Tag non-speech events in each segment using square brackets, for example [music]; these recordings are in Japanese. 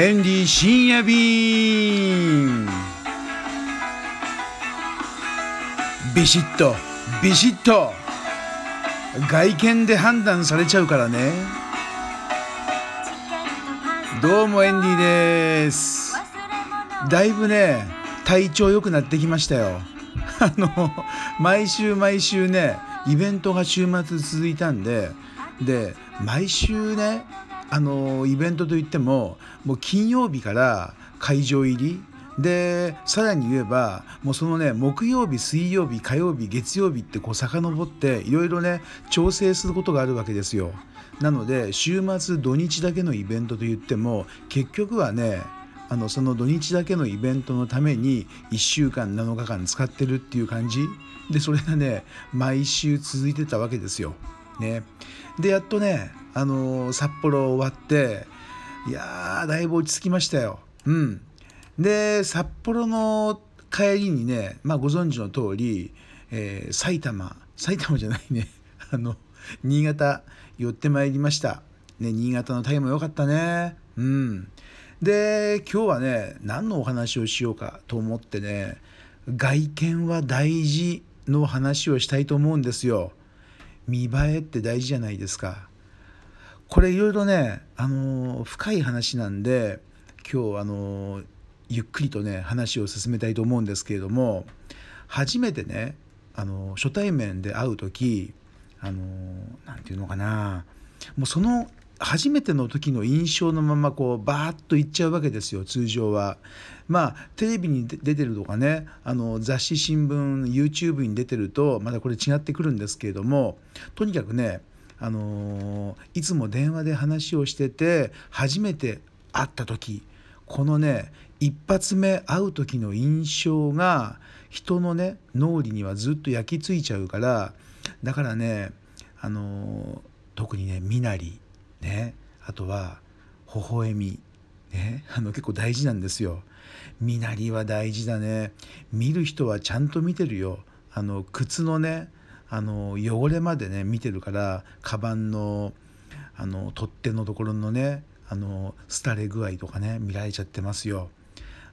エンディ深夜便ビシッとビシッと外見で判断されちゃうからね。どうもエンディです。だいぶね体調良くなってきましたよ。[laughs] あの毎週毎週ねイベントが週末続いたんでで毎週ねあのイベントといってももう金曜日から会場入り。でさらに言えばもうそのね木曜日水曜日火曜日月曜日ってこう遡っていろいろね調整することがあるわけですよ。なので週末土日だけのイベントといっても結局はねあのその土日だけのイベントのために1週間7日間使ってるっていう感じ。でそれがね毎週続いてたわけですよ。ね、でやっとね、あの、札幌終わっていやーだいぶ落ち着きましたよ。うん、で札幌の帰りにね、まあ、ご存知の通り、えー、埼玉埼玉じゃないね [laughs] あの新潟寄ってまいりました。ね、新潟のタイも良かったね。うん。で、今日はね、何のお話をしようかと思ってね、外見は大事の話をしたいと思うんですよ。見栄えって大事じゃないですか。これいろいろね、あの深い話なんで、今日あのゆっくりとね話を進めたいと思うんですけれども初めてねあの初対面で会う時あの何て言うのかなもうその初めての時の印象のままこうバーッといっちゃうわけですよ通常は。まあテレビに出てるとかねあの雑誌新聞 YouTube に出てるとまだこれ違ってくるんですけれどもとにかくねあのいつも電話で話をしてて初めて会った時このね一発目会う時の印象が人のね脳裏にはずっと焼き付いちゃうからだからねあの特にね身なりねあとは微笑みねあの結構大事なんですよ。身なりは大事だね見る人はちゃんと見てるよあの靴のねあの汚れまでね見てるからカバンのあの取っ手のところのねあの廃れ具合とかね見られちゃってますよ。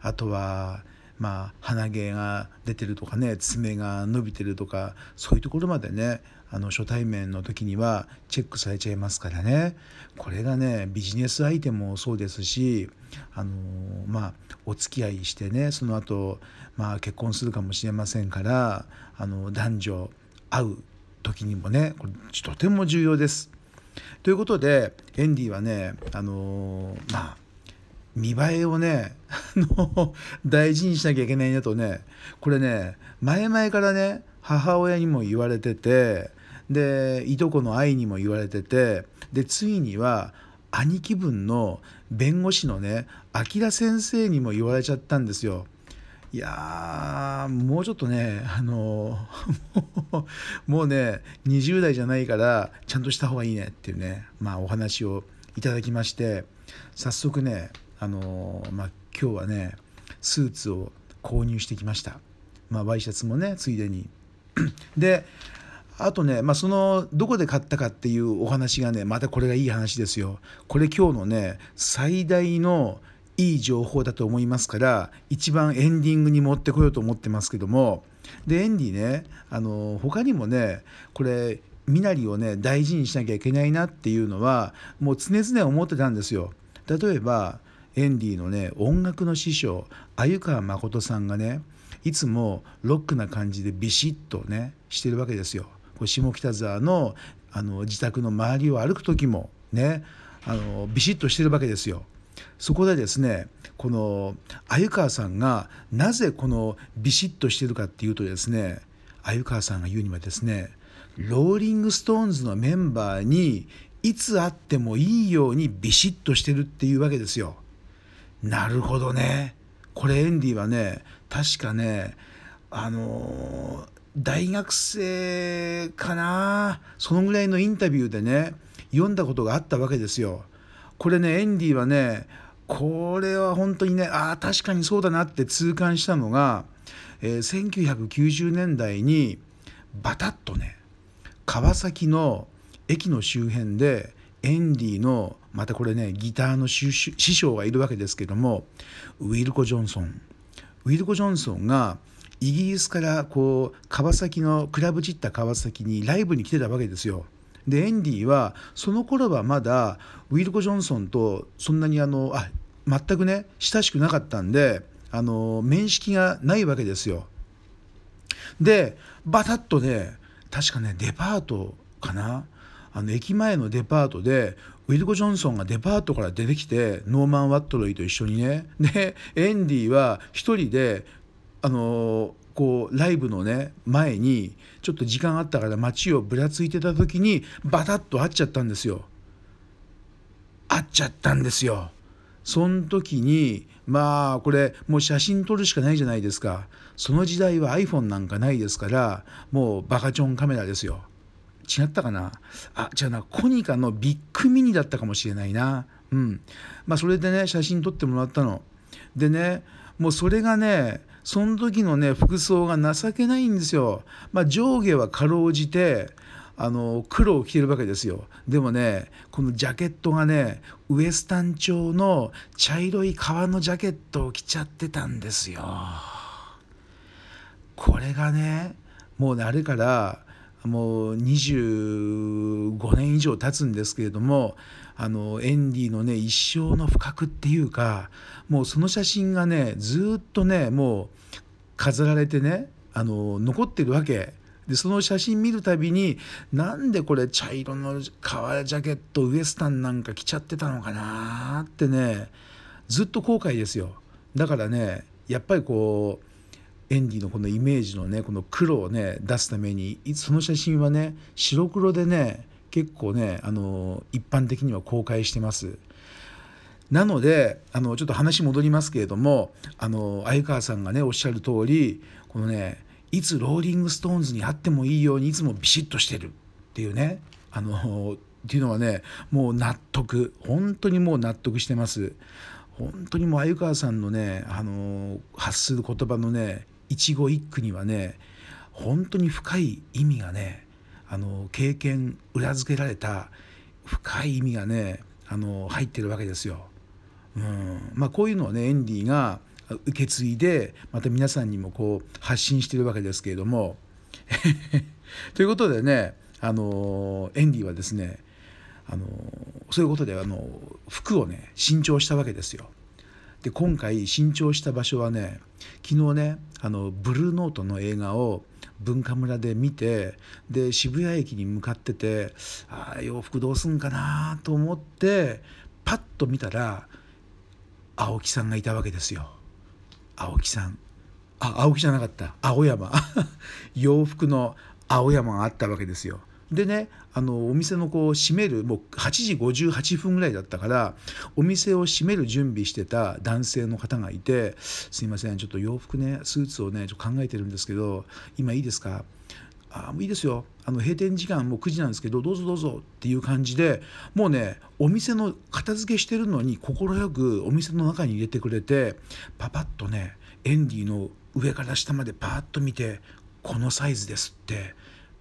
あとはまあ鼻毛が出てるとかね爪が伸びてるとかそういうところまでねあの初対面の時にはチェックされちゃいますからねこれがねビジネス相手もそうですしあのまあお付き合いしてねその後まあ結婚するかもしれませんからあの男女会う時にもねこれとても重要です。ということでエンディはねあのまあ見栄えをね大事にしなきゃいけないなとねこれね前々からね母親にも言われててでいとこの愛にも言われててでついには兄貴分の弁護士のね明先生にも言われちゃったんですよ。いやもうちょっとねあの [laughs] もうね20代じゃないからちゃんとした方がいいねっていうねまあお話をいただきまして早速ねあのまあ、今日はねスーツを購入してきました、まあ、ワイシャツもねついでに。[clears throat] であとね、まあ、そのどこで買ったかっていうお話がねまたこれがいい話ですよ。これ今日のね最大のいい情報だと思いますから一番エンディングに持ってこようと思ってますけどもでエンディねあの他にもねこれ身なりをね大事にしなきゃいけないなっていうのはもう常々思ってたんですよ。例えばエンディのね音楽の師匠鮎川誠さんがねいつもロックな感じでビシッとねしてるわけですよ。これ下北沢のあの自宅の周りを歩く時もねあのビシッとしてるわけですよ。そこでですねこの鮎川さんがなぜこのビシッとしてるかっていうとですね鮎川さんが言うにはですねローリング・ストーンズのメンバーにいつ会ってもいいようにビシッとしてるっていうわけですよ。なるほどねこれエンディはね確かねあの大学生かなそのぐらいのインタビューでね読んだことがあったわけですよ。これねエンディはねこれは本当にねああ確かにそうだなって痛感したのが、えー、1990年代にバタッとね川崎の駅の周辺でエンディのまたこれねギターの師匠がいるわけですけどもウィルコ・ジョンソンウィルコ・ジョンソンがイギリスからこう川崎のクラブチッタ川崎にライブに来てたわけですよ。でエンディはその頃はまだウィルコ・ジョンソンとそんなにあのあ全くね親しくなかったんであの面識がないわけですよ。でバタッとね確かねデパートかな？あの駅前のデパートでウィルコ・ジョンソンがデパートから出てきてノーマン・ワットロイと一緒にねでエンディは一人であのこうライブのね前にちょっと時間あったから街をぶらついてた時にバタッと会っちゃったんですよ。会っちゃったんですよ。その時にまあこれもう写真撮るしかないじゃないですか。その時代は iPhone なんかないですからもうバカチョンカメラですよ。違ったかな？あ違うな。コニカのビッグミニだったかもしれないな。うん。まあそれでね写真撮ってもらったの。でねもうそれがねその時のね服装が情けないんですよ。まあ上下はかろうじてあの黒を着てるわけですよ。でもねこのジャケットがねウエスタン調の茶色い革のジャケットを着ちゃってたんですよ。これがねもうねあれからもう25年以上経つんですけれどもあのエンディのね一生の不覚っていうかもうその写真がねずっとねもう飾られてねあの残ってるわけ。でその写真見るたびになんでこれ茶色の革ジャケットウエスタンなんか着ちゃってたのかなってねずっと後悔ですよ。だからねやっぱりこうエンディのこのイメージのねこの黒をね出すためにその写真はね白黒でね結構ねあの一般的には公開してます。なのであのちょっと話戻りますけれどもあの鮎川さんがねおっしゃる通りこのねいつローリング・ストーンズに会ってもいいようにいつもビシッとしてるっていうねあのっていうのはねもう納得本当にもう納得してます本当にもう鮎川さんのねあの発する言葉のね一語一句にはね本当に深い意味がねあの経験裏付けられた深い意味がねあの入ってるわけですよ。うんまあ、こういうのをねエンディが受け継いでまた皆さんにもこう発信してるわけですけれども [laughs] ということでねあのエンディはですねあのそういうことであの服をね新調したわけですよ。で今回新調した場所はね昨日ねあのブルーノートの映画を文化村で見てで渋谷駅に向かっててあ洋服どうすんかなと思ってパッと見たら青木さんがいたわけですよ。青木さんあ青木じゃなかった青山 [laughs] 洋服の青山があったわけですよ。でねあのお店のこう閉めるもう8時58分ぐらいだったからお店を閉める準備してた男性の方がいて「すいませんちょっと洋服ねスーツをねちょっと考えてるんですけど今いいですか?」あもういいですよあの閉店時間もう9時なんですけどどうぞどうぞっていう感じでもうねお店の片付けしてるのに快くお店の中に入れてくれてパパッとねエンディの上から下までパーッと見てこのサイズですって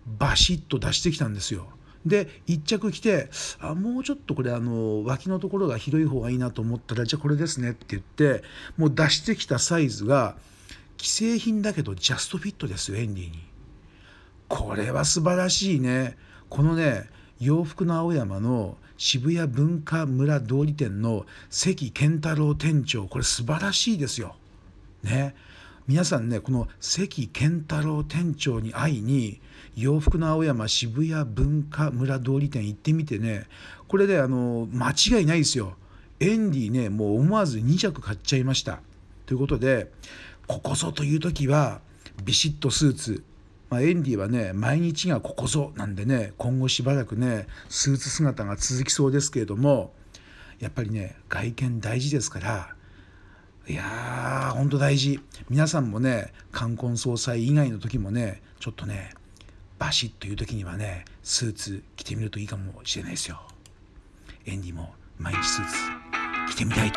バシッと出してきたんですよ。で1着着てあもうちょっとこれあの脇のところが広い方がいいなと思ったらじゃあこれですねって言ってもう出してきたサイズが既製品だけどジャストフィットですよエンディに。これは素晴らしいね。このね洋服の青山の渋谷文化村通り店の関健太郎店長これ素晴らしいですよ。ね。皆さんねこの関健太郎店長に会いに洋服の青山渋谷文化村通り店行ってみてねこれであの間違いないですよ。エンディねもう思わず2着買っちゃいました。ということでここぞという時はビシッとスーツ。まあ、エンディはね毎日がここぞなんでね今後しばらくねスーツ姿が続きそうですけれどもやっぱりね外見大事ですからいやーほんと大事。皆さんもね冠婚葬祭以外の時もねちょっとねバシッという時にはねスーツ着てみるといいかもしれないですよ。エンディも毎日スーツ着てみたい。